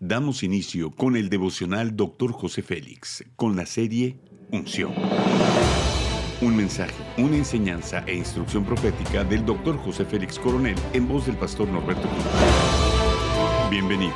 Damos inicio con el devocional Dr. José Félix, con la serie Unción. Un mensaje, una enseñanza e instrucción profética del Dr. José Félix Coronel en voz del pastor Norberto Cruz. Bienvenidos.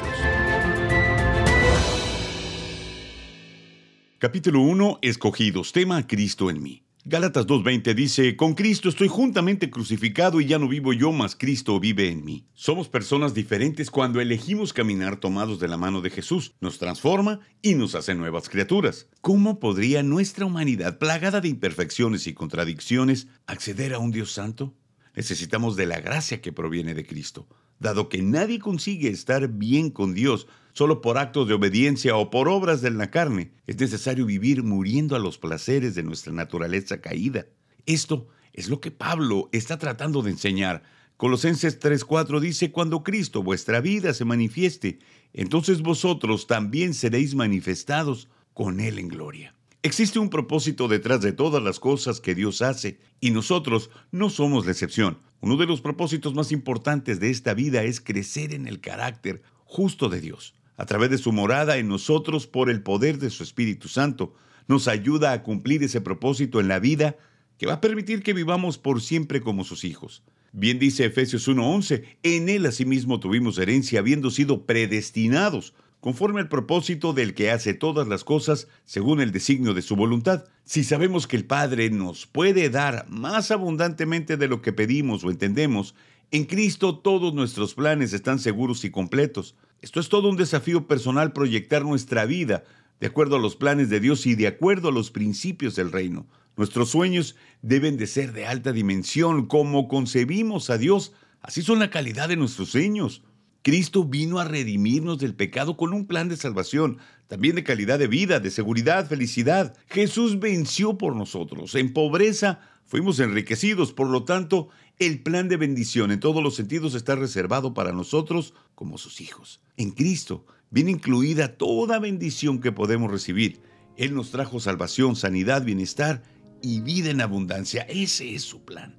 Capítulo 1. Escogidos. Tema Cristo en mí. Gálatas 2.20 dice, con Cristo estoy juntamente crucificado y ya no vivo yo, mas Cristo vive en mí. Somos personas diferentes cuando elegimos caminar tomados de la mano de Jesús. Nos transforma y nos hace nuevas criaturas. ¿Cómo podría nuestra humanidad, plagada de imperfecciones y contradicciones, acceder a un Dios santo? Necesitamos de la gracia que proviene de Cristo, dado que nadie consigue estar bien con Dios solo por actos de obediencia o por obras de la carne. Es necesario vivir muriendo a los placeres de nuestra naturaleza caída. Esto es lo que Pablo está tratando de enseñar. Colosenses 3:4 dice, cuando Cristo vuestra vida se manifieste, entonces vosotros también seréis manifestados con Él en gloria. Existe un propósito detrás de todas las cosas que Dios hace y nosotros no somos la excepción. Uno de los propósitos más importantes de esta vida es crecer en el carácter justo de Dios a través de su morada en nosotros por el poder de su Espíritu Santo, nos ayuda a cumplir ese propósito en la vida que va a permitir que vivamos por siempre como sus hijos. Bien dice Efesios 1:11, en él asimismo tuvimos herencia habiendo sido predestinados conforme al propósito del que hace todas las cosas según el designio de su voluntad. Si sabemos que el Padre nos puede dar más abundantemente de lo que pedimos o entendemos, en Cristo todos nuestros planes están seguros y completos. Esto es todo un desafío personal proyectar nuestra vida de acuerdo a los planes de Dios y de acuerdo a los principios del reino. Nuestros sueños deben de ser de alta dimensión, como concebimos a Dios, así son la calidad de nuestros sueños. Cristo vino a redimirnos del pecado con un plan de salvación, también de calidad de vida, de seguridad, felicidad. Jesús venció por nosotros. En pobreza fuimos enriquecidos, por lo tanto, el plan de bendición en todos los sentidos está reservado para nosotros como sus hijos. En Cristo viene incluida toda bendición que podemos recibir. Él nos trajo salvación, sanidad, bienestar y vida en abundancia. Ese es su plan.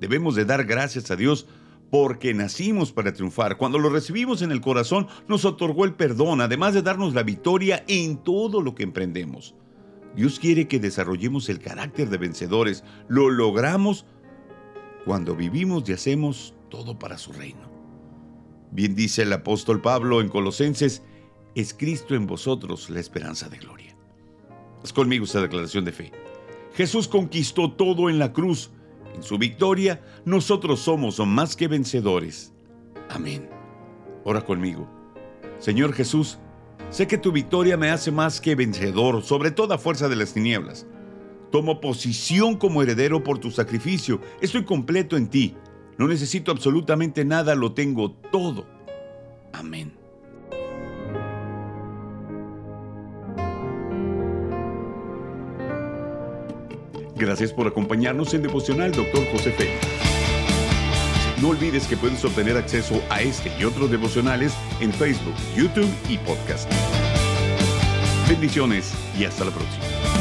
Debemos de dar gracias a Dios porque nacimos para triunfar. Cuando lo recibimos en el corazón, nos otorgó el perdón, además de darnos la victoria en todo lo que emprendemos. Dios quiere que desarrollemos el carácter de vencedores. Lo logramos cuando vivimos y hacemos todo para su reino. Bien dice el apóstol Pablo en Colosenses, es Cristo en vosotros la esperanza de gloria. Es conmigo esta declaración de fe. Jesús conquistó todo en la cruz. En su victoria, nosotros somos más que vencedores. Amén. Ora conmigo. Señor Jesús, sé que tu victoria me hace más que vencedor sobre toda fuerza de las tinieblas. Tomo posición como heredero por tu sacrificio. Estoy completo en ti. No necesito absolutamente nada, lo tengo todo. Amén. Gracias por acompañarnos en Devocional, Dr. José Félix. No olvides que puedes obtener acceso a este y otros devocionales en Facebook, YouTube y podcast. Bendiciones y hasta la próxima.